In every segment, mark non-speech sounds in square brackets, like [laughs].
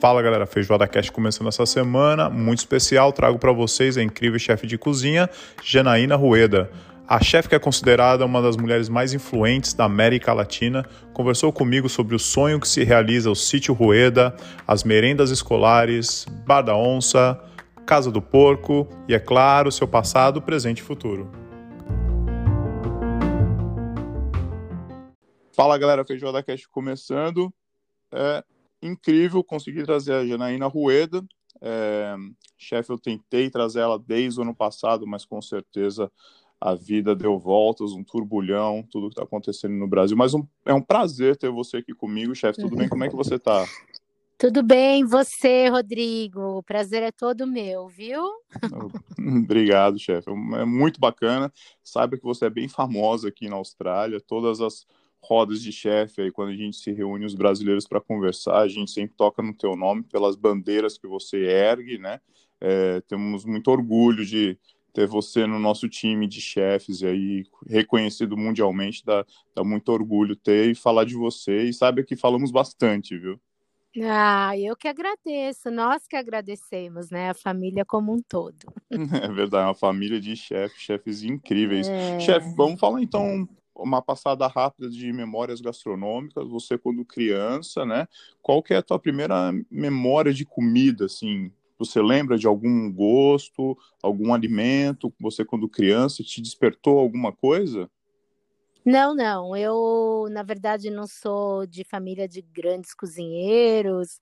Fala galera, Feijoada Cast começando essa semana, muito especial, trago para vocês a incrível chefe de cozinha, Janaína Rueda. A chefe que é considerada uma das mulheres mais influentes da América Latina, conversou comigo sobre o sonho que se realiza o Sítio Rueda, as merendas escolares, Bar da Onça, Casa do Porco e, é claro, seu passado, presente e futuro. Fala galera, Feijoada Cast começando. É, incrível conseguir trazer a Janaína Rueda. É, chefe, eu tentei trazer ela desde o ano passado, mas com certeza a vida deu voltas, um turbulhão, tudo que está acontecendo no Brasil. Mas um, é um prazer ter você aqui comigo, chefe. Tudo bem? Como é que você está? Tudo bem, você, Rodrigo? O prazer é todo meu, viu? [laughs] Obrigado, chefe. É muito bacana. Saiba que você é bem famosa aqui na Austrália. Todas as rodas de chefe aí, quando a gente se reúne os brasileiros para conversar, a gente sempre toca no teu nome pelas bandeiras que você ergue, né? É, temos muito orgulho de ter você no nosso time de chefes e aí reconhecido mundialmente, dá, dá muito orgulho ter e falar de você e sabe que falamos bastante, viu? Ah, eu que agradeço, nós que agradecemos, né? A família como um todo. [laughs] É verdade, uma família de chefes, chefes incríveis. É... Chefe, vamos falar então uma passada rápida de memórias gastronômicas, você quando criança, né? Qual que é a tua primeira memória de comida, assim? Você lembra de algum gosto, algum alimento, você quando criança te despertou alguma coisa? Não, não. Eu, na verdade, não sou de família de grandes cozinheiros,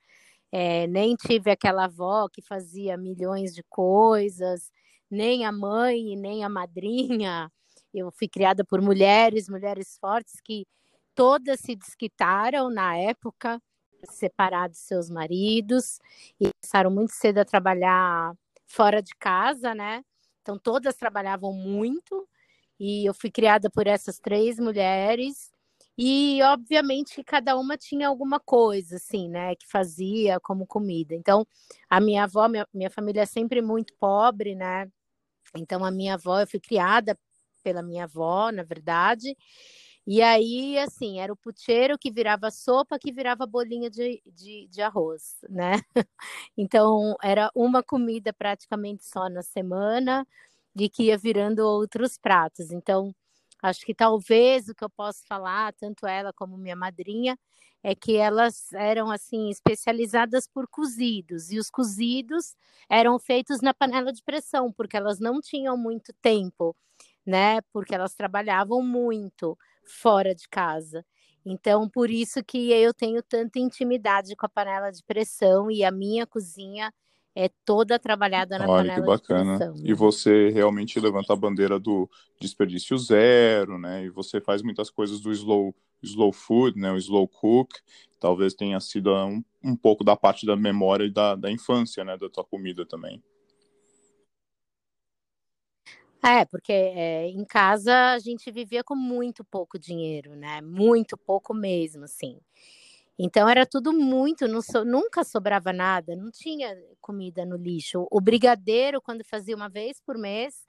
é, nem tive aquela avó que fazia milhões de coisas, nem a mãe, nem a madrinha eu fui criada por mulheres, mulheres fortes que todas se desquitaram na época, separados de seus maridos e começaram muito cedo a trabalhar fora de casa, né? Então todas trabalhavam muito e eu fui criada por essas três mulheres e obviamente cada uma tinha alguma coisa assim, né, que fazia como comida. Então a minha avó, minha, minha família é sempre muito pobre, né? Então a minha avó eu fui criada pela minha avó, na verdade. E aí, assim, era o puteiro que virava sopa, que virava bolinha de, de, de, arroz, né? [laughs] Então, era uma comida praticamente só na semana e que ia virando outros pratos. Então, acho que talvez o que eu posso falar, tanto ela como minha madrinha, é que elas eram, assim, especializadas por cozidos. E os cozidos eram feitos na panela de pressão, porque elas não tinham muito tempo né? Porque elas trabalhavam muito fora de casa. Então, por isso que eu tenho tanta intimidade com a panela de pressão e a minha cozinha é toda trabalhada na Olha, panela que bacana. de pressão. E você realmente levanta a bandeira do desperdício zero, né? E você faz muitas coisas do slow, slow food, né? O slow cook. Talvez tenha sido um, um pouco da parte da memória e da, da infância, né? Da tua comida também. É, porque é, em casa a gente vivia com muito pouco dinheiro, né? Muito pouco mesmo, assim. Então era tudo muito, so, nunca sobrava nada, não tinha comida no lixo. O brigadeiro, quando fazia uma vez por mês,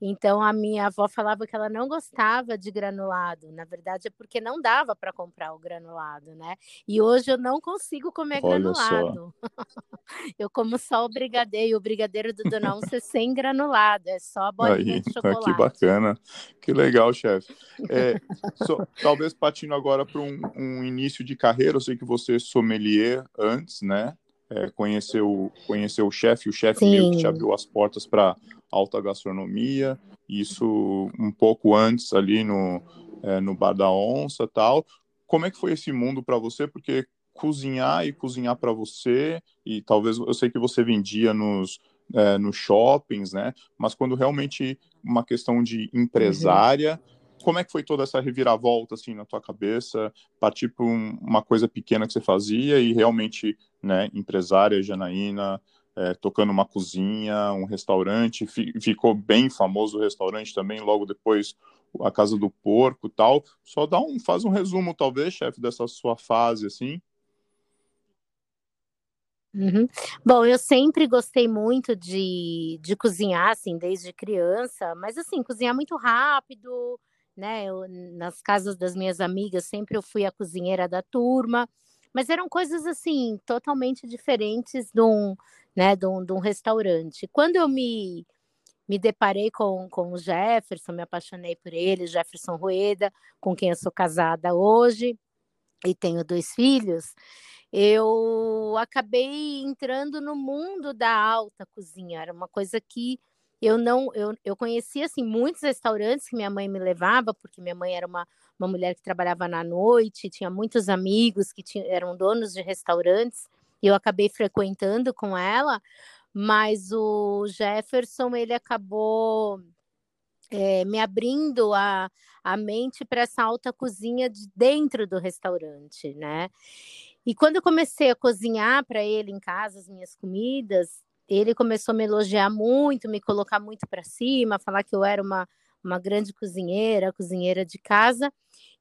então a minha avó falava que ela não gostava de granulado. Na verdade é porque não dava para comprar o granulado, né? E hoje eu não consigo comer Olha granulado. [laughs] eu como só o brigadeiro, o brigadeiro do Dona Onça é sem granulado, é só bolinha Aí, de [laughs] chocolate. Que bacana, que legal, chefe. É, so, talvez partindo agora para um, um início de carreira, eu sei que você é sommelier antes, né? É, conheceu, conheceu o chefe, o chefe meio que te abriu as portas para alta gastronomia, isso um pouco antes ali no, é, no Bar da Onça tal. Como é que foi esse mundo para você? Porque cozinhar e cozinhar para você, e talvez eu sei que você vendia nos, é, nos shoppings, né? Mas quando realmente uma questão de empresária, uhum. como é que foi toda essa reviravolta assim na tua cabeça? Partir para um, uma coisa pequena que você fazia e realmente, né, empresária, Janaína, é, tocando uma cozinha, um restaurante, ficou bem famoso o restaurante também, logo depois a Casa do Porco tal. Só dá um, faz um resumo, talvez, chefe, dessa sua fase, assim. Uhum. Bom, eu sempre gostei muito de, de cozinhar, assim, desde criança, mas assim, cozinhar muito rápido, né? Eu, nas casas das minhas amigas, sempre eu fui a cozinheira da turma, mas eram coisas assim, totalmente diferentes de um, né, de um, de um restaurante. Quando eu me, me deparei com, com o Jefferson, me apaixonei por ele, Jefferson Rueda, com quem eu sou casada hoje e tenho dois filhos, eu acabei entrando no mundo da alta cozinha. Era uma coisa que eu não eu, eu conhecia assim muitos restaurantes que minha mãe me levava porque minha mãe era uma, uma mulher que trabalhava na noite tinha muitos amigos que tinham, eram donos de restaurantes eu acabei frequentando com ela mas o Jefferson ele acabou é, me abrindo a, a mente para essa alta cozinha de dentro do restaurante né? E quando eu comecei a cozinhar para ele em casa as minhas comidas ele começou a me elogiar muito, me colocar muito para cima, falar que eu era uma, uma grande cozinheira, cozinheira de casa.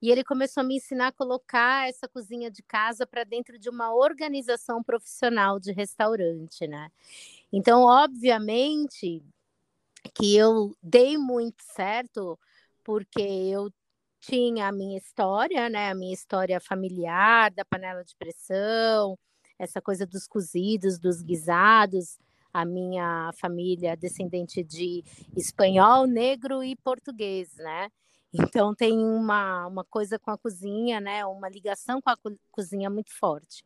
E ele começou a me ensinar a colocar essa cozinha de casa para dentro de uma organização profissional de restaurante, né? Então, obviamente que eu dei muito certo porque eu tinha a minha história, né? A minha história familiar, da panela de pressão, essa coisa dos cozidos, dos guisados, a minha família descendente de espanhol, negro e português, né? Então tem uma, uma coisa com a cozinha, né? Uma ligação com a cozinha muito forte.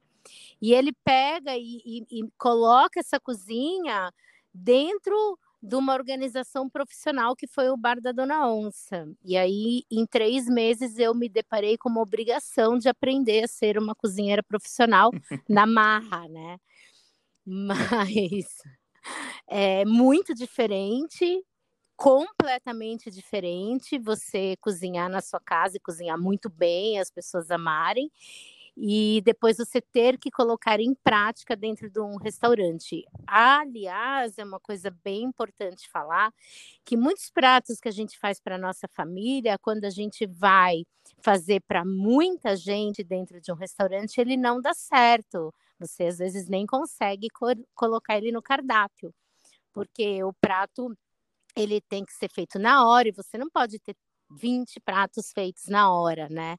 E ele pega e, e, e coloca essa cozinha dentro de uma organização profissional que foi o Bar da Dona Onça. E aí, em três meses, eu me deparei com uma obrigação de aprender a ser uma cozinheira profissional [laughs] na marra, né? Mas é muito diferente, completamente diferente você cozinhar na sua casa e cozinhar muito bem, as pessoas amarem, e depois você ter que colocar em prática dentro de um restaurante. Aliás, é uma coisa bem importante falar que muitos pratos que a gente faz para nossa família, quando a gente vai fazer para muita gente dentro de um restaurante, ele não dá certo. Você às vezes nem consegue colocar ele no cardápio, porque o prato ele tem que ser feito na hora e você não pode ter 20 pratos feitos na hora, né?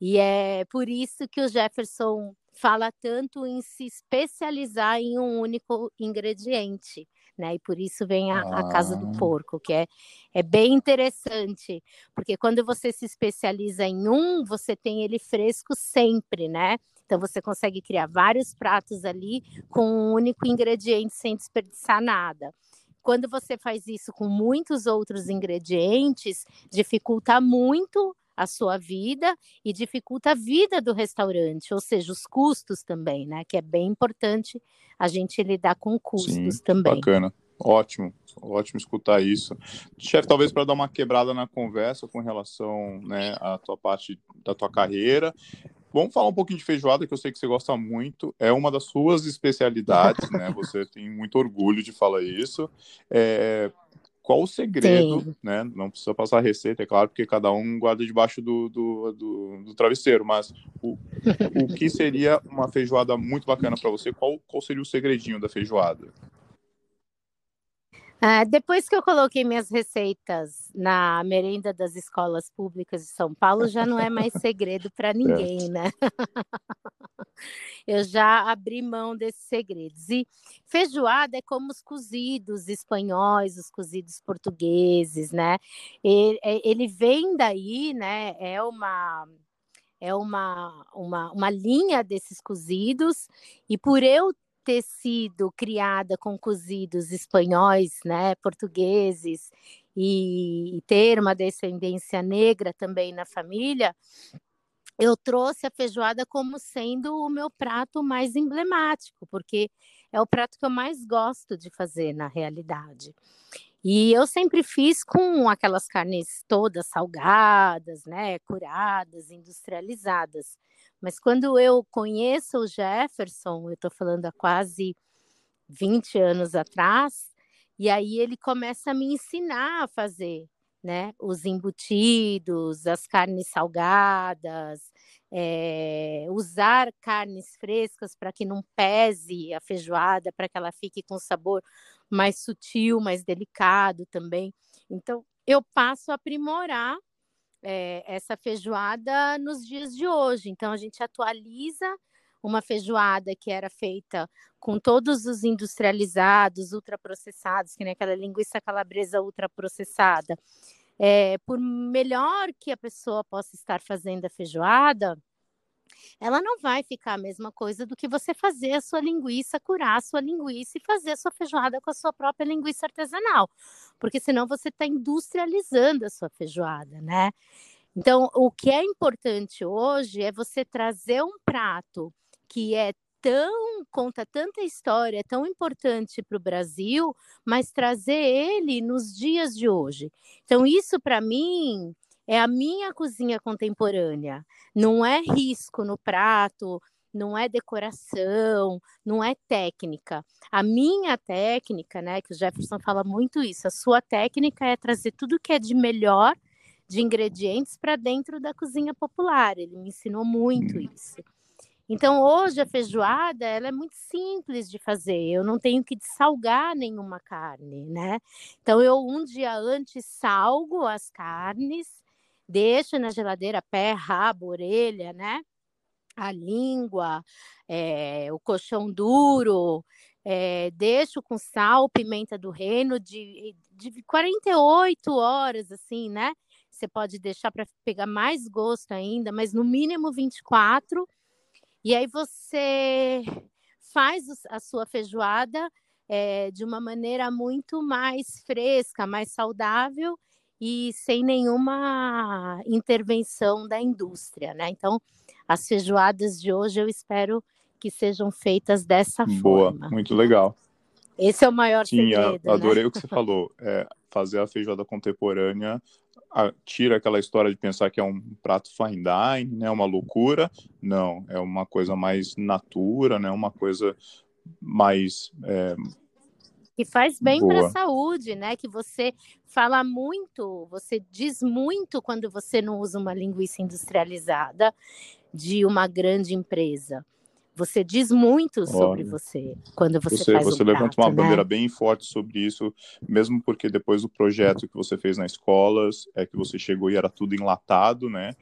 E é por isso que o Jefferson fala tanto em se especializar em um único ingrediente, né? E por isso vem a, a casa do ah. porco, que é, é bem interessante, porque quando você se especializa em um, você tem ele fresco sempre, né? Então você consegue criar vários pratos ali com um único ingrediente sem desperdiçar nada. Quando você faz isso com muitos outros ingredientes, dificulta muito a sua vida e dificulta a vida do restaurante, ou seja, os custos também, né? Que é bem importante a gente lidar com custos Sim, também. Bacana. Ótimo, ótimo escutar isso. Chefe, talvez para dar uma quebrada na conversa com relação né, à tua parte da tua carreira, vamos falar um pouquinho de feijoada, que eu sei que você gosta muito, é uma das suas especialidades, né? [laughs] Você tem muito orgulho de falar isso. É, qual o segredo, Sim. né? Não precisa passar a receita, é claro, porque cada um guarda debaixo do, do, do, do travesseiro, mas o, o que seria uma feijoada muito bacana para você? Qual, qual seria o segredinho da feijoada? Ah, depois que eu coloquei minhas receitas na merenda das escolas públicas de São Paulo, já não é mais [laughs] segredo para ninguém, né? eu já abri mão desses segredos. E feijoada é como os cozidos espanhóis, os cozidos portugueses, né? Ele, é, ele vem daí, né? É uma é uma, uma, uma linha desses cozidos, e por eu ter sido criada com cozidos espanhóis, né, portugueses, e, ter uma descendência negra também na família, eu trouxe a feijoada como sendo o meu prato mais emblemático, porque é o prato que eu mais gosto de fazer na realidade. E eu sempre fiz com aquelas carnes todas salgadas, né, curadas, industrializadas. Mas quando eu conheço o Jefferson, eu estou falando há quase 20 anos atrás, e aí ele começa a me ensinar a fazer né? Os embutidos, as carnes salgadas, é, usar carnes frescas para que não pese a feijoada, para que ela fique com sabor mais sutil, mais delicado também. Então, eu passo a aprimorar é, essa feijoada nos dias de hoje. Então, a gente atualiza uma feijoada que era feita com todos os industrializados, ultraprocessados, que nem aquela linguiça calabresa ultraprocessada. É, por melhor que a pessoa possa estar fazendo a feijoada, ela não vai ficar a mesma coisa do que você fazer a sua linguiça, curar a sua linguiça e fazer a sua feijoada com a sua própria linguiça artesanal, porque senão você está industrializando a sua feijoada, né? Então, o que é importante hoje é você trazer um prato que é tão conta tanta história, é tão importante para o Brasil, mas trazer ele nos dias de hoje. Então isso para mim é a minha cozinha contemporânea. Não é risco no prato, não é decoração, não é técnica. A minha técnica, né, que o Jefferson fala muito isso, a sua técnica é trazer tudo que é de melhor de ingredientes para dentro da cozinha popular. Ele me ensinou muito hum. isso. Então, hoje a feijoada ela é muito simples de fazer. Eu não tenho que salgar nenhuma carne, né? Então, eu um dia antes salgo as carnes, deixa na geladeira pé, rabo, orelha, né? A língua, é, o colchão duro, é, deixo com sal, pimenta do reino de, de 48 horas, assim, né? Você pode deixar para pegar mais gosto ainda, mas no mínimo 24. E aí você faz a sua feijoada é, de uma maneira muito mais fresca, mais saudável e sem nenhuma intervenção da indústria, né? Então, as feijoadas de hoje eu espero que sejam feitas dessa Boa, forma. muito legal. Esse é o maior Sim, segredo. Sim, adorei né? o que você falou. É, fazer a feijoada contemporânea a, tira aquela história de pensar que é um prato fine dining, né? Uma loucura. Não, é uma coisa mais natura, né? Uma coisa mais é, que faz bem para a saúde, né? Que você fala muito, você diz muito quando você não usa uma linguiça industrializada de uma grande empresa. Você diz muito sobre Olha, você quando você, você faz Você um levanta prato, uma né? bandeira bem forte sobre isso, mesmo porque depois do projeto que você fez na escolas, é que você chegou e era tudo enlatado, né?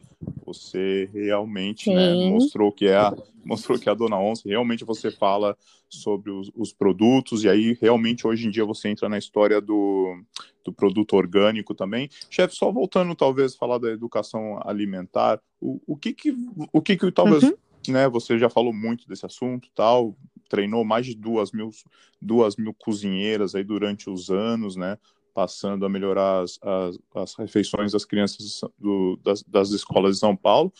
Você realmente né, mostrou que é a, mostrou que é a Dona Onça, realmente você fala sobre os, os, produtos, e aí realmente hoje em dia você entra na história do, do produto orgânico também. Chefe, só voltando talvez falar da educação alimentar, o, o que que, o que que talvez uhum né? Você já falou muito desse assunto, tal, treinou mais de duas mil, duas mil cozinheiras aí durante os anos, né? Passando a melhorar as, as, as refeições das crianças do, das, das, escolas de São Paulo.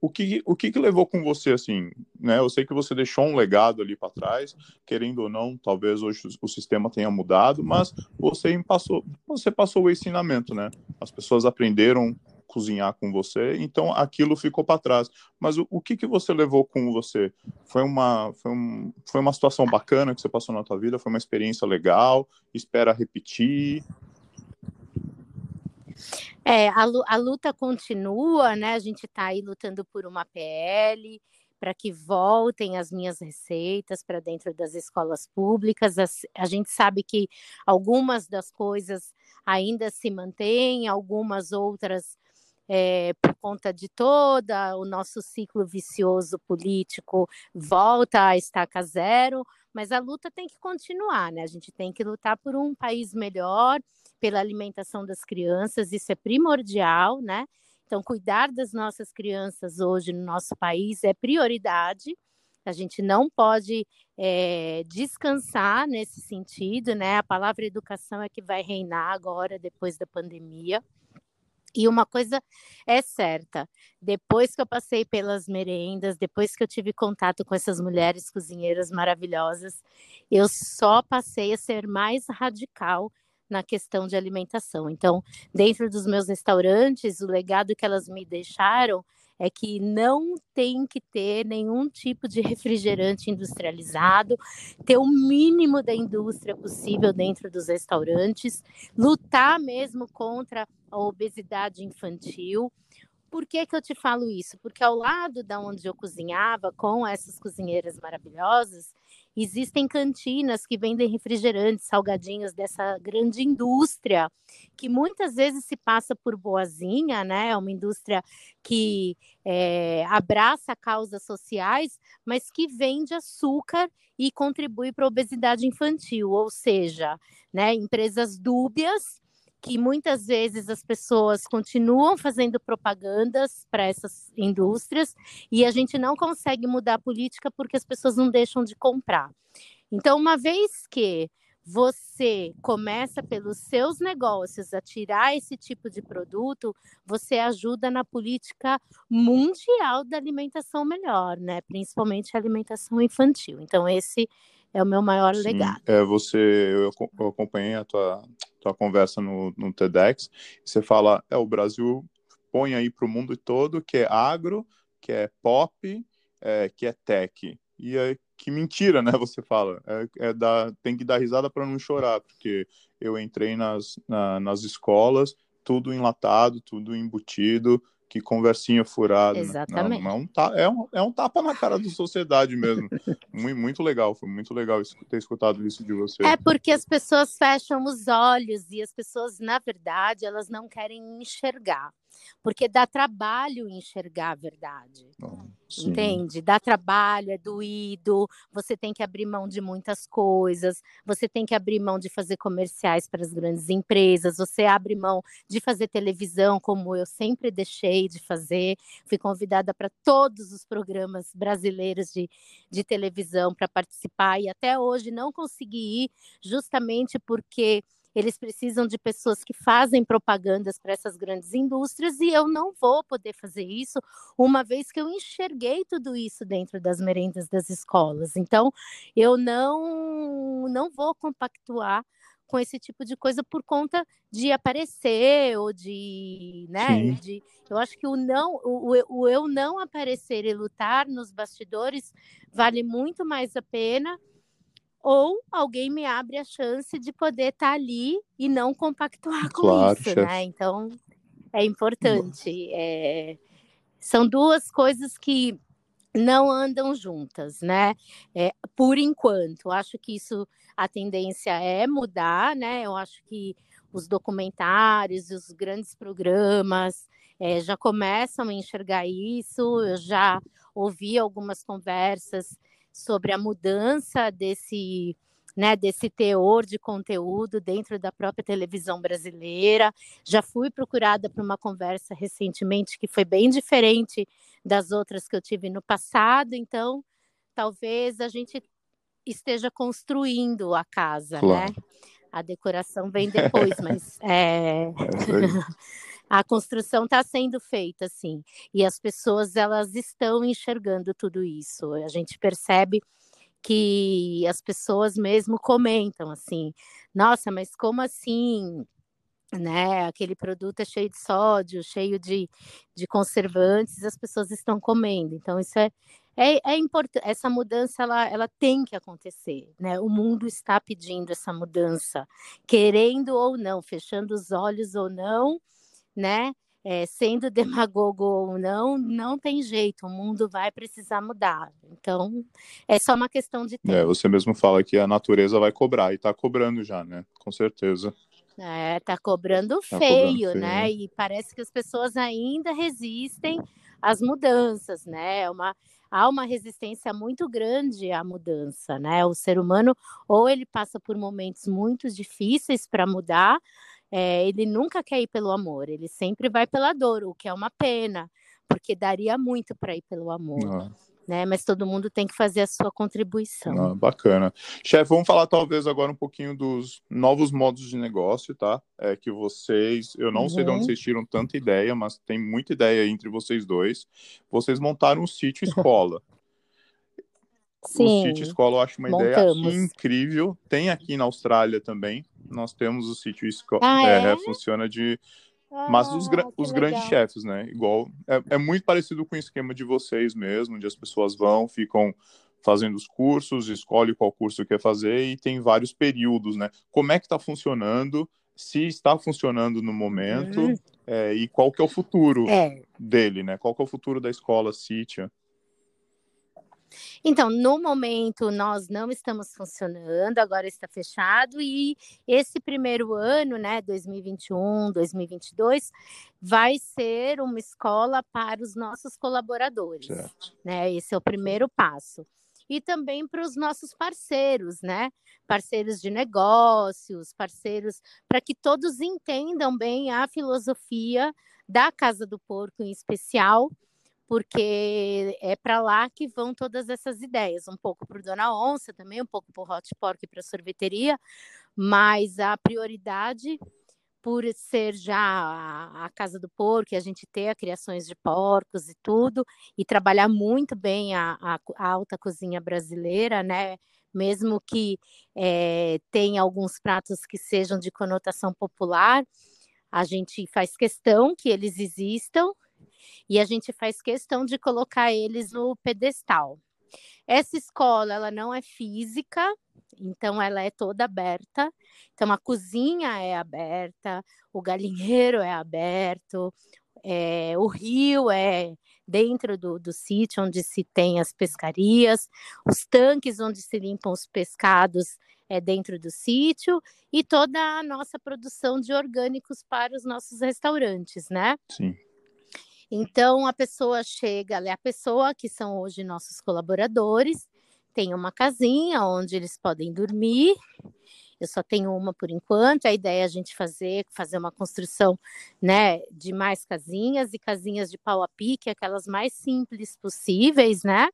O que, o que, que levou com você, assim, né? Eu sei que você deixou um legado ali para trás, querendo ou não, talvez hoje o sistema tenha mudado, mas você passou, você passou o ensinamento, né? As pessoas aprenderam cozinhar com você, então aquilo ficou para trás. Mas o, o, que, que você levou com você? Foi uma, foi, um, foi uma situação bacana que você passou na tua vida? Foi uma experiência legal? Espera repetir? É, a, a luta continua, né? A gente está aí lutando por uma PL, para que voltem as minhas receitas para dentro das escolas públicas. A, a, gente sabe que algumas das coisas ainda se mantêm, algumas outras é, por conta de todo o nosso ciclo vicioso político, volta a estaca zero, mas a luta tem que continuar, né? A gente tem que lutar por um país melhor, pela alimentação das crianças, isso é primordial, né? Então, cuidar das nossas crianças hoje no nosso país é prioridade. A gente não pode é, descansar nesse sentido, né? A palavra educação é que vai reinar agora, depois da pandemia. E uma coisa é certa, depois que eu passei pelas merendas, depois que eu tive contato com essas mulheres cozinheiras maravilhosas, eu só passei a ser mais radical na questão de alimentação. Então, dentro dos meus restaurantes, o legado que elas me deixaram é que não tem que ter nenhum tipo de refrigerante industrializado, ter o mínimo da indústria possível dentro dos restaurantes, lutar mesmo contra a obesidade infantil. Por que, que eu te falo isso? Porque ao lado da onde eu cozinhava, com essas cozinheiras maravilhosas, existem cantinas que vendem refrigerantes, salgadinhos dessa grande indústria, que muitas vezes se passa por boazinha, né? É uma indústria que é, abraça causas sociais, mas que vende açúcar e contribui para a obesidade infantil, ou seja, né, empresas dúbias que muitas vezes as pessoas continuam fazendo propagandas para essas indústrias e a gente não consegue mudar a política porque as pessoas não deixam de comprar. Então, uma vez que você começa pelos seus negócios a tirar esse tipo de produto, você ajuda na política mundial da alimentação melhor, né? Principalmente a alimentação infantil. Então, esse é o meu maior Sim, legado. É, você, eu, eu acompanhei a tua, tua conversa no, no TEDx, você fala, é, o Brasil põe aí para o mundo todo que é agro, que é pop, é, que é tech. E é, que mentira, né? [laughs] Você fala. É, é tem que dar risada para não chorar, porque eu entrei nas, na, nas escolas, tudo enlatado, tudo embutido, que conversinha furada. Né? Exatamente. Não, não, é, um, é um tapa na cara da sociedade mesmo. [laughs] muito, muito legal, foi muito legal ter escutado isso de você. É porque as pessoas fecham os olhos e as pessoas, na verdade, elas não querem enxergar porque dá trabalho enxergar a verdade. entende? Dá trabalho, é doído, você tem que abrir mão de muitas coisas, você tem que abrir mão de fazer comerciais para as grandes empresas, você abre mão de fazer televisão, como eu sempre deixei de fazer. Fui convidada para todos os programas brasileiros de, de televisão para participar e até hoje não consegui ir, justamente porque eles precisam de pessoas que fazem propagandas para essas grandes indústrias e eu não vou poder fazer isso, uma vez que eu enxerguei tudo isso dentro das merendas das escolas. Então, eu não não vou compactuar com esse tipo de coisa por conta de aparecer ou de, né, de, eu acho que o não, o, o eu não aparecer e lutar nos bastidores vale muito mais a pena ou alguém me abre a chance de poder estar tá ali e não compactuar com claro, isso, chefe. né? Então é importante. É... São duas coisas que não andam juntas, né? É, por enquanto, acho que isso a tendência é mudar, né? Eu acho que os documentários, os grandes programas é, já começam a enxergar isso. Eu já ouvi algumas conversas sobre a mudança desse, né, desse teor de conteúdo dentro da própria televisão brasileira. Já fui procurada para uma conversa recentemente que foi bem diferente das outras que eu tive no passado, então talvez a gente esteja construindo a casa, né? claro. né? A decoração vem depois, mas é... [laughs] [laughs] a construção está sendo feita, sim, e as pessoas elas estão enxergando tudo isso. A gente percebe que as pessoas mesmo comentam assim, nossa, mas como assim? Né, aquele produto é cheio de sódio, cheio de, de conservantes, as pessoas estão comendo. Então, isso é, é, é importante. Essa mudança ela, ela tem que acontecer. Né? O mundo está pedindo essa mudança, querendo ou não, fechando os olhos ou não, né? É, sendo [laughs] demagogo ou não, não tem jeito, o mundo vai precisar mudar. Então, é só uma questão de é, tempo. É, você mesmo fala que a natureza vai cobrar, e está cobrando já, né? Com certeza. É, tá cobrando tá feio, cobrando né? Feio. E parece que as pessoas ainda resistem às mudanças, né? É uma, há uma resistência muito grande à mudança, né? O ser humano, ou ele passa por momentos muito difíceis para mudar, é, ele nunca quer ir pelo amor, ele sempre vai pela dor, o que é uma pena, porque daria muito para ir pelo amor. Né? Mas todo mundo tem que fazer a sua contribuição. Ah, bacana. Chefe, vamos falar talvez agora um pouquinho dos novos modos de negócio, tá? É que vocês, eu não uhum. sei de onde uhum. vocês tiram tanta ideia, mas tem muita ideia entre vocês dois. Vocês montaram um sítio [laughs] escola. Sim, o sítio escola eu acho uma montamos. ideia incrível. Tem aqui na Austrália também, nós temos o sítio escola. Ah, é? é? funciona de. Ah, Mas os, os grandes chefes, né? Igual. É, é muito parecido com o esquema de vocês mesmo, onde as pessoas vão, ficam fazendo os cursos, escolhe qual curso quer fazer e tem vários períodos, né? Como é que está funcionando? Se está funcionando no momento uhum. é, e qual que é o futuro é. dele, né? Qual que é o futuro da escola Citia? Então, no momento, nós não estamos funcionando, agora está fechado, e esse primeiro ano, né, 2021, 2022, vai ser uma escola para os nossos colaboradores. Certo. Né? Esse é o primeiro passo. E também para os nossos parceiros, né? Parceiros de negócios, parceiros, para que todos entendam bem a filosofia da Casa do Porco em especial, porque é para lá que vão todas essas ideias, um pouco para o Dona Onça também, um pouco para o Hot Pork e para a sorveteria, mas a prioridade por ser já a, casa do porco, e a gente ter a criações de porcos e tudo, e trabalhar muito bem a, a, a alta cozinha brasileira, né? Mesmo que é, tenha alguns pratos que sejam de conotação popular, a gente faz questão que eles existam e a gente faz questão de colocar eles no pedestal. Essa escola, ela não é física, então ela é toda aberta. Então a cozinha é aberta, o galinheiro é aberto, é, o rio é dentro do, do sítio onde se tem as pescarias, os tanques onde se limpam os pescados é dentro do sítio e toda a nossa produção de orgânicos para os nossos restaurantes, né? Sim. Então a pessoa chega, a pessoa que são hoje nossos colaboradores, tem uma casinha onde eles podem dormir. Eu só tenho uma por enquanto. A ideia é a gente fazer fazer uma construção, né, de mais casinhas e casinhas de pau a pique, aquelas mais simples possíveis, né?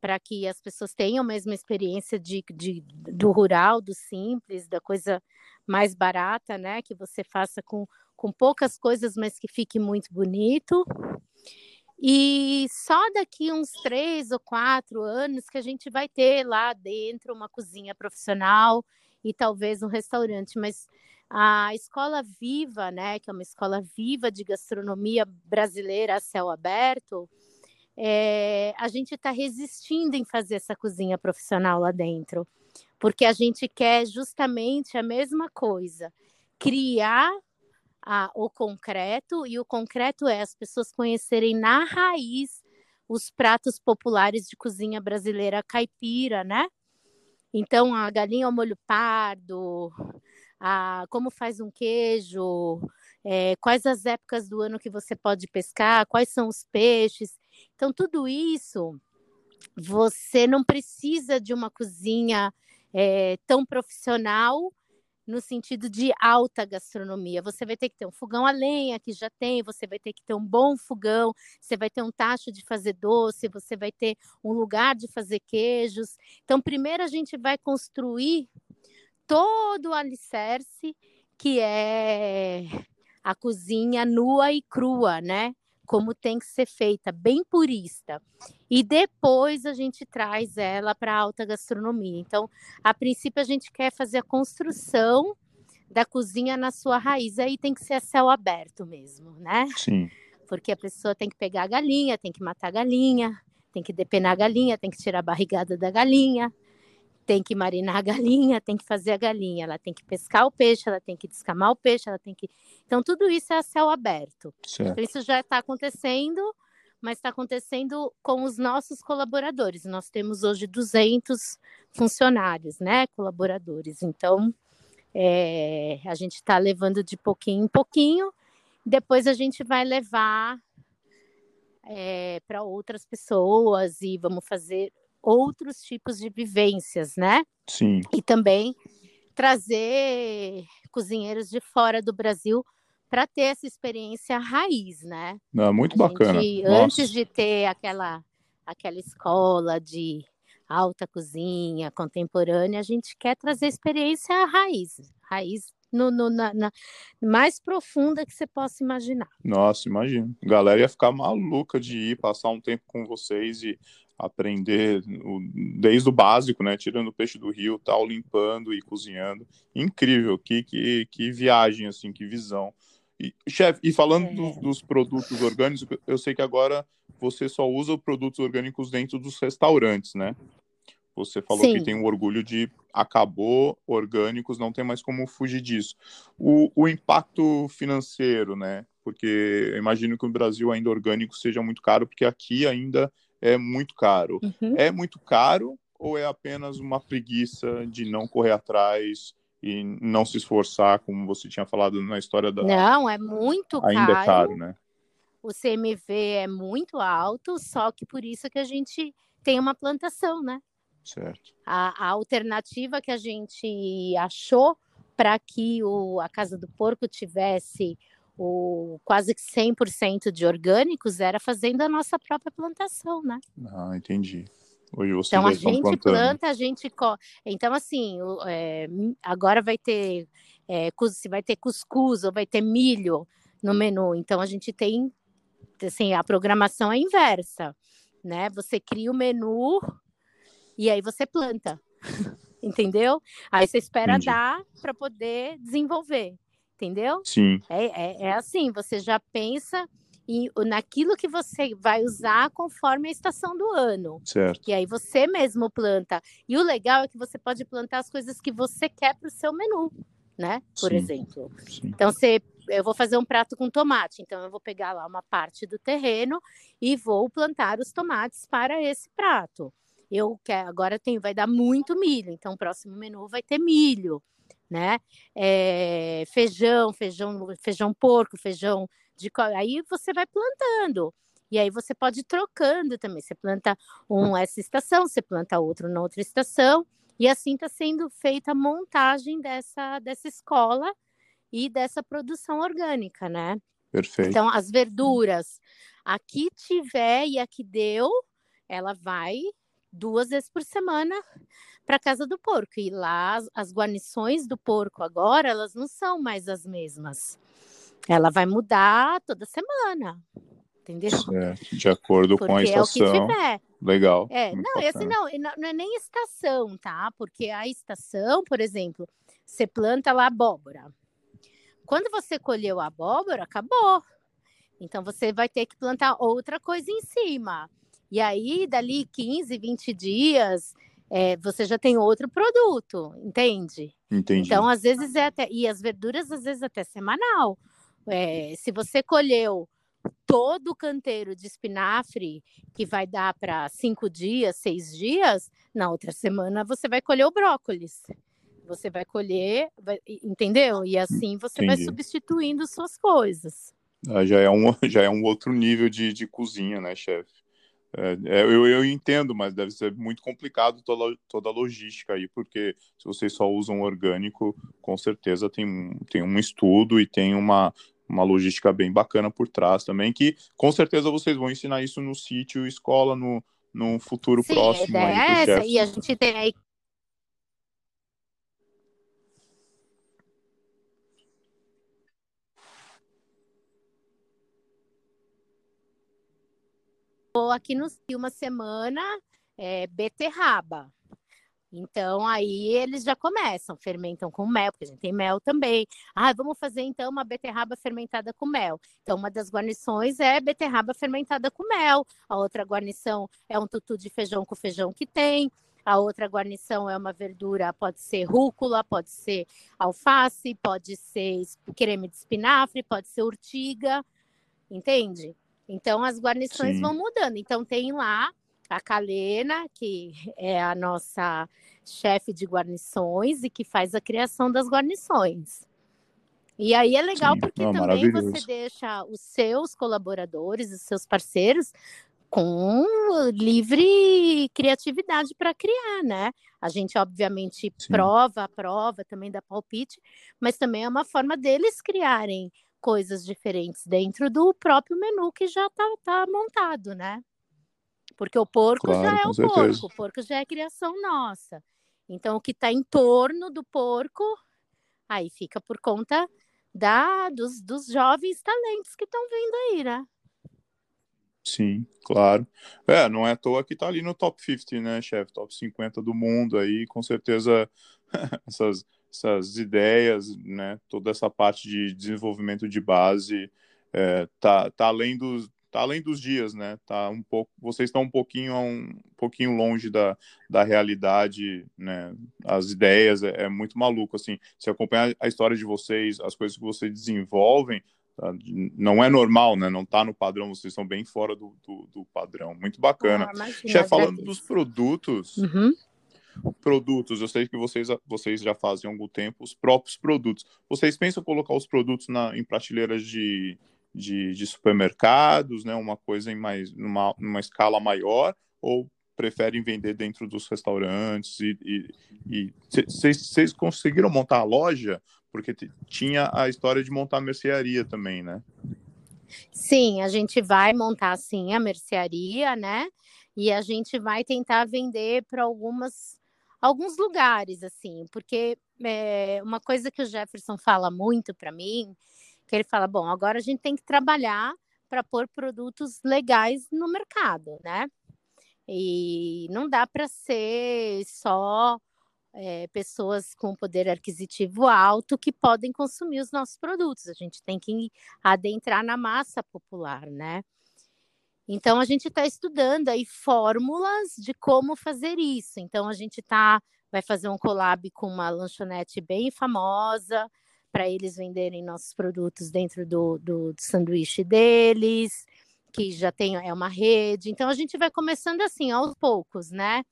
Para que as pessoas tenham a mesma experiência de, de, do rural, do simples, da coisa mais barata, né? Que você faça com com poucas coisas, mas que fique muito bonito. E só daqui uns três ou quatro anos que a gente vai ter lá dentro uma cozinha profissional e talvez um restaurante, mas a escola viva, né, que é uma escola viva de gastronomia brasileira a céu aberto, é, a gente está resistindo em fazer essa cozinha profissional lá dentro, porque a gente quer justamente a mesma coisa, criar a, o concreto, e o concreto é as pessoas conhecerem na raiz os pratos populares de cozinha brasileira caipira, né? Então, a galinha ao molho pardo, a, como faz um queijo, é, quais as épocas do ano que você pode pescar, quais são os peixes. Então, tudo isso, você não precisa de uma cozinha é, tão profissional no sentido de alta gastronomia. Você vai ter que ter um fogão a lenha, que já tem, você vai ter que ter um bom fogão, você vai ter um tacho de fazer doce, você vai ter um lugar de fazer queijos. Então, primeiro a gente vai construir todo o alicerce que é a cozinha nua e crua, né? Como tem que ser feita, bem purista. E depois a gente traz ela para a alta gastronomia. Então, a princípio, a gente quer fazer a construção da cozinha na sua raiz. Aí tem que ser a céu aberto mesmo, né? Sim. Porque a pessoa tem que pegar a galinha, tem que matar a galinha, tem que depenar a galinha, tem que tirar a barrigada da galinha, tem que marinar a galinha, tem que fazer a galinha, ela tem que pescar o peixe, ela tem que descamar o peixe, ela tem que. Então, tudo isso é a céu aberto. Certo. Então, isso já está acontecendo, mas está acontecendo com os nossos colaboradores. Nós temos hoje 200 funcionários, né, colaboradores. Então, é, a gente está levando de pouquinho em pouquinho, depois a gente vai levar é, para outras pessoas e vamos fazer outros tipos de vivências, né? Sim. E também trazer cozinheiros de fora do Brasil para ter essa experiência raiz, né? Não, muito a bacana. Gente, antes de ter aquela aquela escola de alta cozinha contemporânea, a gente quer trazer experiência raiz, raiz no, no, na, na, mais profunda que você possa imaginar. Nossa, imagino. A galera ia ficar maluca de ir passar um tempo com vocês e aprender o, desde o básico, né? Tirando o peixe do rio, tal, limpando e cozinhando. Incrível, que, que, que viagem, assim, que visão. E, chefe, e falando é. dos, dos, produtos orgânicos, eu sei que agora você só usa produtos orgânicos dentro dos restaurantes, né? Você falou Sim. que tem um orgulho de acabou orgânicos, não tem mais como fugir disso. O, o impacto financeiro, né? Porque eu imagino que o Brasil ainda orgânico seja muito caro, porque aqui ainda é muito caro. Uhum. É muito caro ou é apenas uma preguiça de não correr atrás e não se esforçar, como você tinha falado na história da. Não, é muito caro. Ainda é caro, né? O CMV é muito alto, só que por isso que a gente tem uma plantação, né? Certo. A, a alternativa que a gente achou para que o, a Casa do Porco tivesse o quase 100% de orgânicos era fazendo a nossa própria plantação, né? Ah, entendi. Hoje vocês então a gente planta, a gente co... então assim, é, agora vai ter é, se vai ter cuscuz ou vai ter milho no menu. Então a gente tem assim a programação é inversa, né? Você cria o menu e aí você planta, [laughs] entendeu? Aí você espera Entendi. dar para poder desenvolver, entendeu? Sim. É, é, é assim, você já pensa e naquilo que você vai usar conforme a estação do ano. Certo. E aí você mesmo planta. E o legal é que você pode plantar as coisas que você quer para o seu menu, né? Por Sim. exemplo. Sim. Então você eu vou fazer um prato com tomate, então eu vou pegar lá uma parte do terreno e vou plantar os tomates para esse prato. Eu quero, agora tem, vai dar muito milho, então o próximo menu vai ter milho, né? É, feijão, feijão, feijão porco, feijão de aí você vai plantando. E aí você pode ir trocando também. Você planta um essa estação, você planta outro na outra estação. E assim está sendo feita a montagem dessa, dessa escola e dessa produção orgânica, né? Perfeito. Então, as verduras, aqui tiver e aqui deu, ela vai duas vezes por semana para casa do porco. E lá as, as guarnições do porco agora, elas não são mais as mesmas. Ela vai mudar toda semana. Entendeu? Certo, de acordo Porque com a estação. É o que tiver. Legal. É, não, esse não, não é nem estação, tá? Porque a estação, por exemplo, você planta lá abóbora. Quando você colheu a abóbora, acabou. Então você vai ter que plantar outra coisa em cima. E aí, dali 15, 20 dias, é, você já tem outro produto, entende? Entendi. Então, às vezes é até. E as verduras, às vezes, até semanal. É, se você colheu todo o canteiro de espinafre, que vai dar para cinco dias, seis dias, na outra semana você vai colher o brócolis. Você vai colher, vai, entendeu? E assim você Entendi. vai substituindo suas coisas. Ah, já, é um, [laughs] já é um outro nível de, de cozinha, né, chefe? É, é, eu, eu entendo, mas deve ser muito complicado toda, toda a logística aí, porque se vocês só usam orgânico, com certeza tem, tem um estudo e tem uma, uma logística bem bacana por trás também, que com certeza vocês vão ensinar isso no sítio, escola, no, no futuro Sim, próximo. É aí, essa, e a gente tem aí aqui no uma semana é, beterraba. Então, aí eles já começam, fermentam com mel, porque a gente tem mel também. Ah, vamos fazer então uma beterraba fermentada com mel. Então, uma das guarnições é beterraba fermentada com mel. A outra guarnição é um tutu de feijão com feijão que tem. A outra guarnição é uma verdura, pode ser rúcula, pode ser alface, pode ser creme de espinafre, pode ser urtiga, entende? Então as guarnições Sim. vão mudando. Então tem lá a Kalena, que é a nossa chefe de guarnições e que faz a criação das guarnições. E aí é legal Sim. porque oh, também você deixa os seus colaboradores, os seus parceiros com livre criatividade para criar, né? A gente obviamente Sim. prova, prova, também dá palpite, mas também é uma forma deles criarem coisas diferentes dentro do próprio menu que já está tá montado, né? Porque o porco claro, já é o certeza. porco, o porco já é criação nossa. Então, o que está em torno do porco, aí fica por conta da, dos, dos jovens talentos que estão vindo aí, né? Sim, claro. É, não é à toa que está ali no top 50, né, chefe? Top 50 do mundo aí, com certeza [laughs] essas essas ideias, né, toda essa parte de desenvolvimento de base é, tá, tá além dos tá além dos dias, né? Tá um pouco, vocês estão um pouquinho um, pouquinho longe da, da realidade, né? As ideias é, é muito maluco assim. Se acompanhar a história de vocês, as coisas que vocês desenvolvem, Tá? Não é normal, né? Não está no padrão, vocês estão bem fora do, do, do padrão. Muito bacana. Ah, Chefe, falando dos produtos, uhum. Produtos, eu sei que vocês, vocês já fazem há algum tempo os próprios produtos. Vocês pensam colocar os produtos na, em prateleiras de, de, de supermercados, né? Uma coisa em mais numa, numa escala maior, ou preferem vender dentro dos restaurantes e vocês conseguiram montar a loja porque tinha a história de montar a mercearia também, né? Sim, a gente vai montar sim a mercearia, né? E a gente vai tentar vender para algumas alguns lugares assim, porque é, uma coisa que o Jefferson fala muito para mim, que ele fala, bom, agora a gente tem que trabalhar para pôr produtos legais no mercado, né? E não dá para ser só é, pessoas com poder aquisitivo alto que podem consumir os nossos produtos. A gente tem que adentrar na massa popular, né? Então a gente está estudando aí fórmulas de como fazer isso. Então a gente tá vai fazer um collab com uma lanchonete bem famosa para eles venderem nossos produtos dentro do, do, do sanduíche deles, que já tem é uma rede. Então a gente vai começando assim aos poucos, né?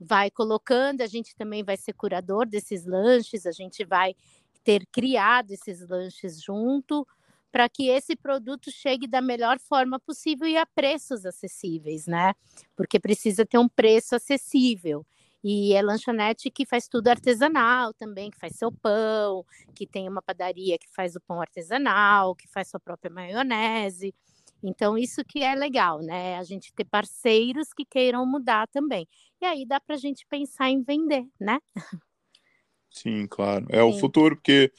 vai colocando, a gente também vai ser curador desses lanches, a gente vai ter criado esses lanches junto para que esse produto chegue da melhor forma possível e a preços acessíveis, né? Porque precisa ter um preço acessível. E é lanchonete que faz tudo artesanal também, que faz seu pão, que tem uma padaria que faz o pão artesanal, que faz sua própria maionese. Então, isso que é legal, né? A gente ter parceiros que queiram mudar também. E aí dá para a gente pensar em vender, né? [laughs] Sim, claro. É Sim. o futuro, porque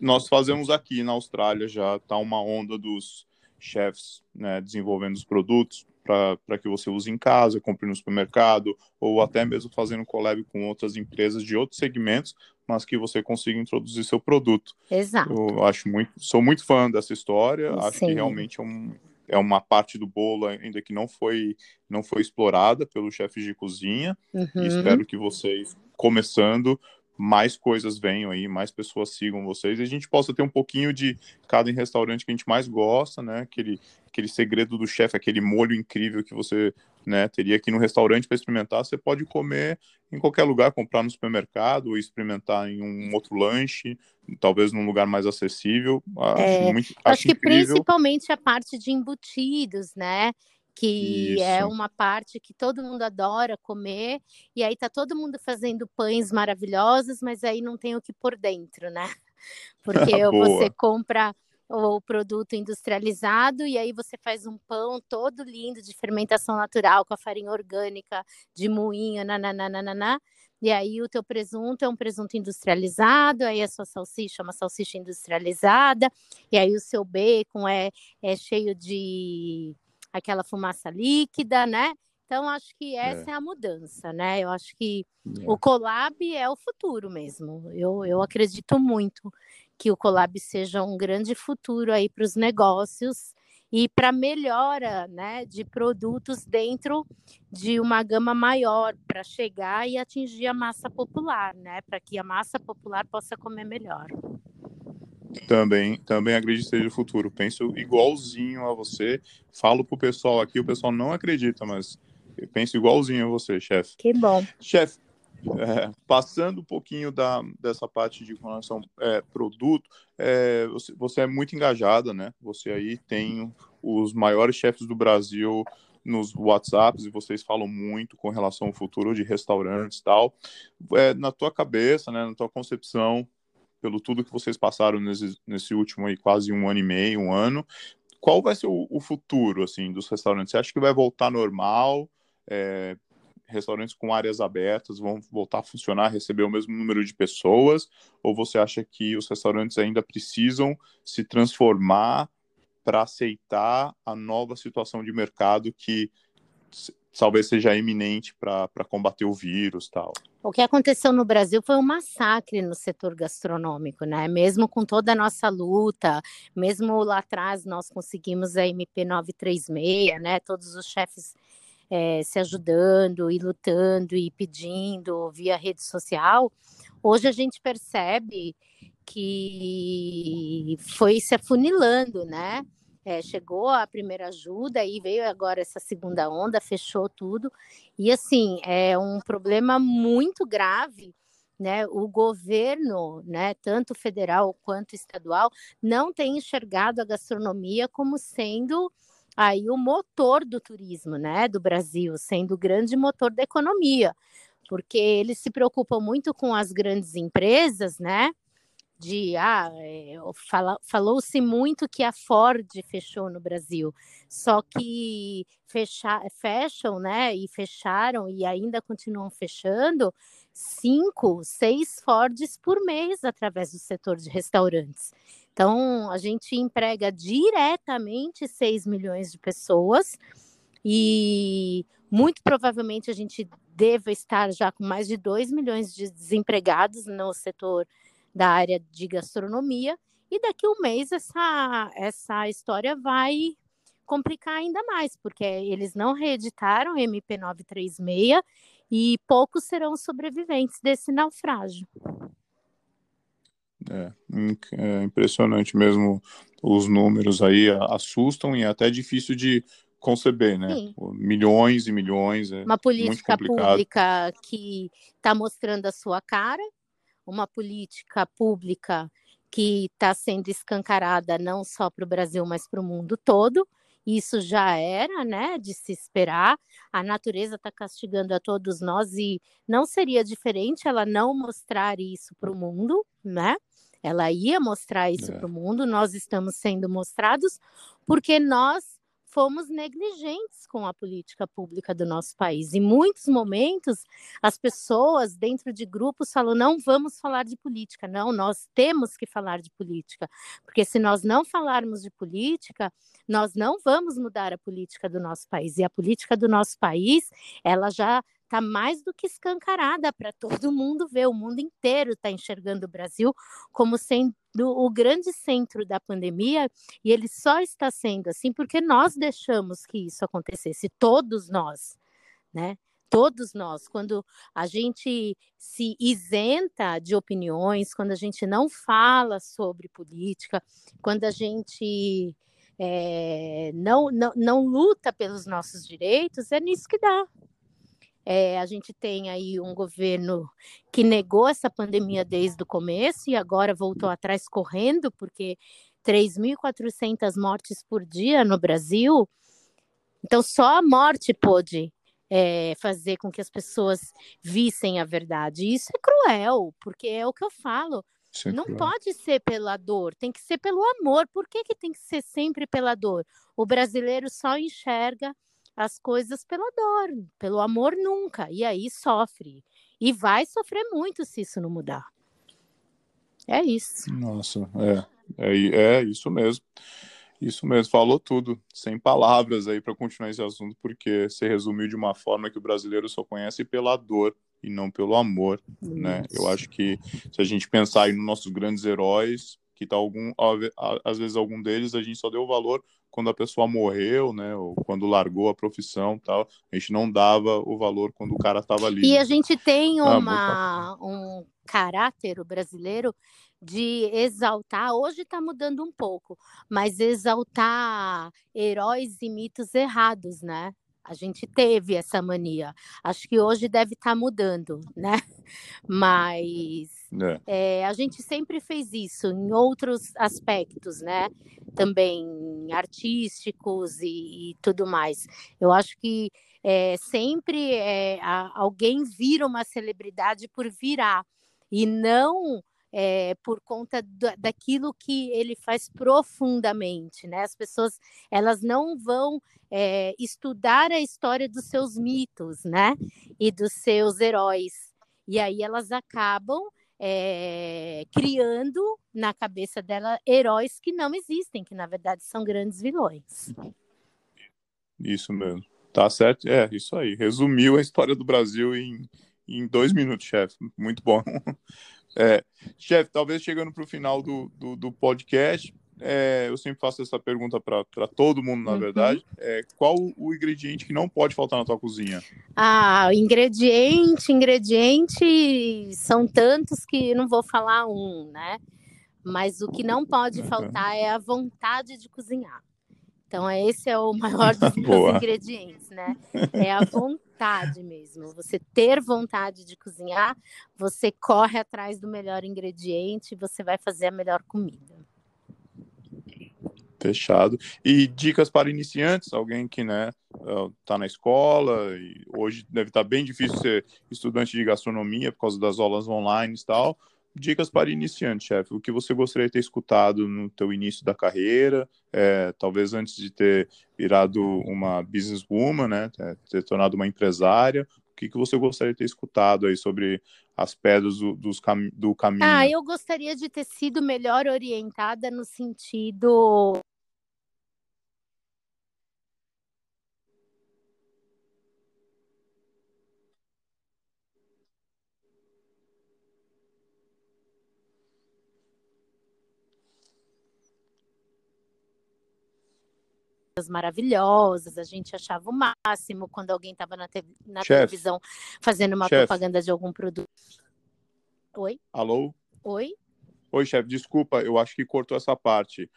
nós fazemos aqui na Austrália já, tá uma onda dos chefs né, desenvolvendo os produtos para que você use em casa, compre no supermercado, ou até mesmo fazendo collab com outras empresas de outros segmentos, mas que você consiga introduzir seu produto. Exato. Eu acho muito, sou muito fã dessa história, Sim. acho que realmente é um, é uma parte do bolo ainda que não foi não foi explorada pelos chefes de cozinha. Uhum. espero que vocês começando mais coisas venham aí, mais pessoas sigam vocês e a gente possa ter um pouquinho de cada restaurante que a gente mais gosta, né? Aquele, aquele segredo do chefe, aquele molho incrível que você né, teria aqui no restaurante para experimentar. Você pode comer em qualquer lugar, comprar no supermercado, ou experimentar em um outro lanche, talvez num lugar mais acessível. Acho, é, muito, acho, acho que principalmente a parte de embutidos, né? Que é Isso. é uma parte que todo mundo adora comer, e aí tá todo mundo fazendo pães maravilhosos, mas aí não tem o que por dentro, né? [laughs] Porque [laughs] você compra o produto industrializado e aí você faz um pão todo lindo de fermentação natural com a farinha orgânica de moinho, nananana, e aí o teu presunto é um presunto industrializado, aí a sua salsicha é uma salsicha industrializada, e aí o seu bacon é, é cheio de aquela fumaça líquida, né? Então, acho que essa é, é a mudança, né? Eu acho que é. o collab é o futuro mesmo. Eu, eu acredito muito que o collab seja um grande futuro aí para os negócios e para melhora né, de produtos dentro de uma gama maior para chegar e atingir a massa popular, né? Para que a massa popular possa comer melhor. Também, também acredito que seja o futuro. Penso igualzinho a você. Falo pro pessoal aqui, o pessoal não acredita, mas eu penso igualzinho a você, chefe. Que bom. Chefe, é, passando um pouquinho da, dessa parte de relação é, produto, é, você, você, é muito engajada, né? Você aí tem os maiores chefes do Brasil nos WhatsApps e vocês falam muito com relação ao futuro de restaurantes e tal. É, na tua cabeça, né, na tua concepção, pelo tudo que vocês passaram nesse, nesse último aí, quase um ano e meio, um ano, qual vai ser o, o futuro, assim, dos restaurantes? Você acha que vai voltar normal? É, restaurantes com áreas abertas vão voltar a funcionar, receber o mesmo número de pessoas? Ou você acha que os restaurantes ainda precisam se transformar para aceitar a nova situação de mercado que talvez seja iminente para combater o vírus tal. O que aconteceu no Brasil foi um massacre no setor gastronômico, né? Mesmo com toda a nossa luta, mesmo lá atrás nós conseguimos a MP 936, né? Todos os chefes é, se ajudando e lutando e pedindo via rede social. Hoje a gente percebe que foi se afunilando, né? É, chegou a primeira ajuda e veio agora essa segunda onda, fechou tudo. E assim, é um problema muito grave né, o governo, né, tanto federal quanto estadual, não tem enxergado a gastronomia como sendo aí o motor do turismo, né, do Brasil, sendo o grande motor da economia, porque eles se preocupam muito com as grandes empresas, né, de ah, é, fala, falou-se muito que a Ford fechou no Brasil, só que fecha, fecham, né, e fecharam e ainda continuam fechando cinco, seis Fords por mês através do setor de restaurantes. Então, a gente emprega diretamente 6 milhões de pessoas e muito provavelmente a gente deva estar já com mais de 2 milhões de desempregados no setor da área de gastronomia. E daqui a um mês essa, essa história vai complicar ainda mais, porque eles não reeditaram MP936 e poucos serão sobreviventes desse naufrágio. É, é, impressionante mesmo os números aí assustam e é até difícil de conceber, né? Sim. Milhões e milhões. É uma política pública que está mostrando a sua cara, uma política pública que está sendo escancarada não só para o Brasil, mas para o mundo todo. Isso já era, né, de se esperar. A natureza está castigando a todos nós e não seria diferente ela não mostrar isso para o mundo, né? Ela ia mostrar isso é. para o mundo. Nós estamos sendo mostrados porque nós fomos negligentes com a política pública do nosso país. Em muitos momentos, as pessoas dentro de grupos falam: não vamos falar de política. Não, nós temos que falar de política. Porque se nós não falarmos de política, nós não vamos mudar a política do nosso país. E a política do nosso país, ela já está mais do que escancarada para todo mundo ver. O mundo inteiro está enxergando o Brasil como sendo o grande centro da pandemia e ele só está sendo assim porque nós deixamos que isso acontecesse, todos nós, né? Todos nós, quando a gente se isenta de opiniões, quando a gente não fala sobre política, quando a gente é, não, não, não luta pelos nossos direitos, é nisso que dá, é, a gente tem aí um governo que negou essa pandemia desde o começo e agora voltou atrás correndo, porque 3.400 mortes por dia no Brasil. Então, só a morte pôde é, fazer com que as pessoas vissem a verdade. E isso é cruel, porque é o que eu falo. É não pode ser pela dor, tem que ser pelo amor. Por que, que tem que ser sempre pela dor? O brasileiro só enxerga as coisas pela dor, pelo amor nunca. E aí sofre. E vai sofrer muito se isso não mudar. É isso. Nossa, é. É, é isso mesmo. Isso mesmo, falou tudo, sem palavras aí para continuar esse assunto, porque você resumiu de uma forma que o brasileiro só conhece pela dor e não pelo amor, né? Eu acho que se a gente pensar aí nos nossos grandes heróis, que tá algum, às vezes algum deles a gente só deu valor quando a pessoa morreu, né, ou quando largou a profissão, tal, a gente não dava o valor quando o cara estava ali. E a gente tem ah, uma, um caráter o brasileiro de exaltar, hoje está mudando um pouco, mas exaltar heróis e mitos errados, né? A gente teve essa mania. Acho que hoje deve estar tá mudando, né? [laughs] Mas é. É, a gente sempre fez isso em outros aspectos, né? Também artísticos e, e tudo mais. Eu acho que é, sempre é, a, alguém vira uma celebridade por virar e não é, por conta da, daquilo que ele faz profundamente, né? As pessoas elas não vão é, estudar a história dos seus mitos, né? E dos seus heróis. E aí elas acabam é, criando na cabeça dela heróis que não existem, que na verdade são grandes vilões. Isso mesmo. Tá certo? É, isso aí. Resumiu a história do Brasil em, em dois minutos, chefe. Muito bom. [laughs] É, chefe, talvez chegando para o final do, do, do podcast, é, eu sempre faço essa pergunta para todo mundo, na uhum. verdade. É, qual o ingrediente que não pode faltar na tua cozinha? Ah, ingrediente, ingrediente, são tantos que não vou falar um, né? Mas o que não pode uhum. faltar é a vontade de cozinhar. Então, esse é o [laughs] maior dos ingredientes, né? É a vontade mesmo. Você ter vontade de cozinhar, você corre atrás do melhor ingrediente, você vai fazer a melhor comida. Fechado. E dicas para iniciantes, alguém que né está na escola e hoje deve estar tá bem difícil ser estudante de gastronomia por causa das aulas online e tal. Dicas para iniciantes, chefe. O que você gostaria de ter escutado no teu início da carreira, é, talvez antes de ter virado uma businesswoman, né, ter tornado uma empresária. O que, que você gostaria de ter escutado aí sobre as pedras do, dos cam do caminho? Ah, eu gostaria de ter sido melhor orientada no sentido maravilhosas, a gente achava o máximo quando alguém estava na, te na televisão fazendo uma Chef. propaganda de algum produto. Oi? Alô? Oi? Oi, chefe, desculpa, eu acho que cortou essa parte.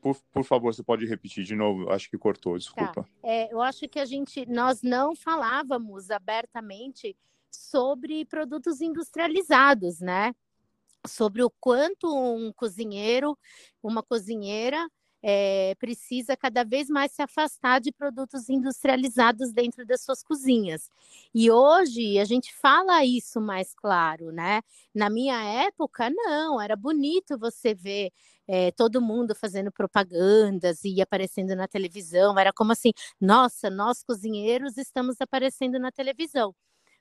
Por, por favor, você pode repetir de novo? Acho que cortou, desculpa. Tá. É, eu acho que a gente, nós não falávamos abertamente sobre produtos industrializados, né? Sobre o quanto um cozinheiro, uma cozinheira é, precisa cada vez mais se afastar de produtos industrializados dentro das suas cozinhas. E hoje a gente fala isso mais claro, né? Na minha época, não, era bonito você ver é, todo mundo fazendo propagandas e aparecendo na televisão. Era como assim, nossa, nós cozinheiros estamos aparecendo na televisão.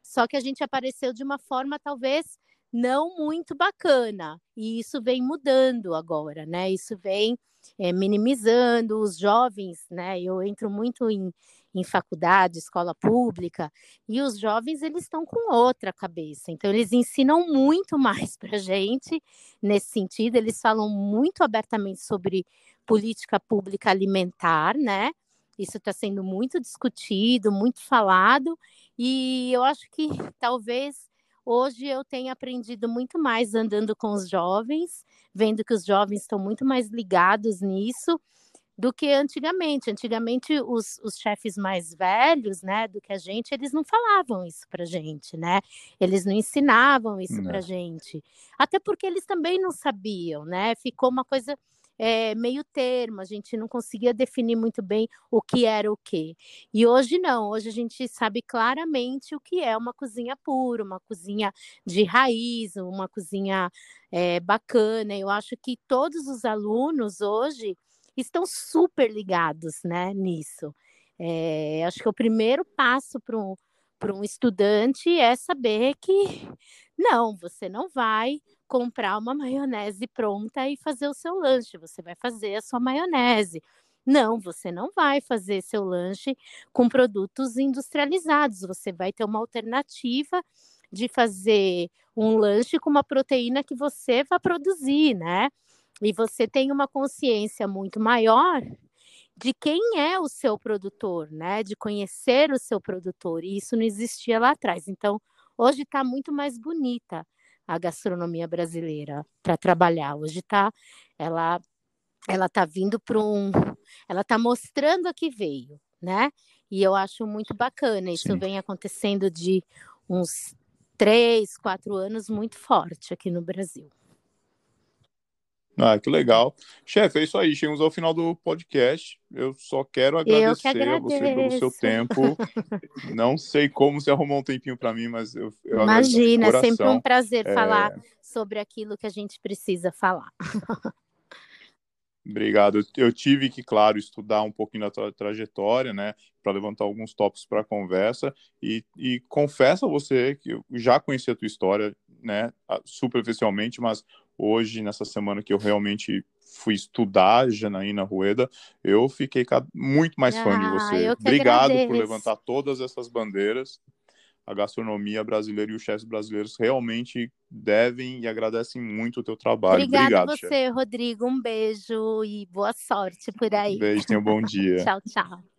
Só que a gente apareceu de uma forma talvez não muito bacana. E isso vem mudando agora, né? Isso vem é, minimizando os jovens, né? Eu entro muito em, em faculdade, escola pública, e os jovens eles estão com outra cabeça. Então eles ensinam muito [laughs] mais para gente nesse sentido. Eles falam muito abertamente sobre política pública alimentar, né? Isso está sendo muito discutido, muito falado, e eu acho que talvez Hoje eu tenho aprendido muito mais andando com os jovens, vendo que os jovens estão muito mais ligados nisso do que antigamente. Antigamente, os, os chefes mais velhos, né, do que a gente, eles não falavam isso para gente, né? Eles não ensinavam isso para gente. Até porque eles também não sabiam, né? Ficou uma coisa é, meio termo, a gente não conseguia definir muito bem o que era o que. E hoje não, hoje a gente sabe claramente o que é uma cozinha pura, uma cozinha de raiz, uma cozinha é, bacana. Eu acho que todos os alunos hoje estão super ligados né, nisso. É, acho que o primeiro passo para um, um estudante é saber que não, você não vai comprar uma maionese pronta e fazer o seu lanche. Você vai fazer a sua maionese. Não, você não vai fazer seu lanche com produtos industrializados. Você vai ter uma alternativa de fazer um lanche com uma proteína que você vai produzir, né? E você tem uma consciência muito maior de quem é o seu produtor, né? De conhecer o seu produtor. E isso não existia lá atrás. Então, hoje está muito mais bonita a gastronomia brasileira para trabalhar. Hoje tá, ela ela está vindo para um, ela está mostrando a que veio, né? E eu acho muito bacana. Isso Sim. vem acontecendo de uns três, quatro anos muito forte aqui no Brasil. Ah, que legal. Chefe, é isso aí. Chegamos ao final do podcast. Eu só quero agradecer que a você pelo seu tempo. [laughs] Não sei como você arrumou um tempinho para mim, mas eu, eu Imagina, é sempre um prazer é... falar sobre aquilo que a gente precisa falar. [laughs] Obrigado. Eu tive que, claro, estudar um pouquinho da tua trajetória, né, para levantar alguns tópicos para a conversa. E, e confesso a você que eu já conhecia a tua história, né, superficialmente, mas hoje, nessa semana que eu realmente fui estudar Janaína Rueda, eu fiquei muito mais fã ah, de você. Obrigado agradeço. por levantar todas essas bandeiras. A gastronomia brasileira e os chefes brasileiros realmente devem e agradecem muito o teu trabalho. Obrigada Obrigado, a você, chefe. Rodrigo. Um beijo e boa sorte por aí. Beijo, tenha um bom [laughs] dia. tchau, tchau.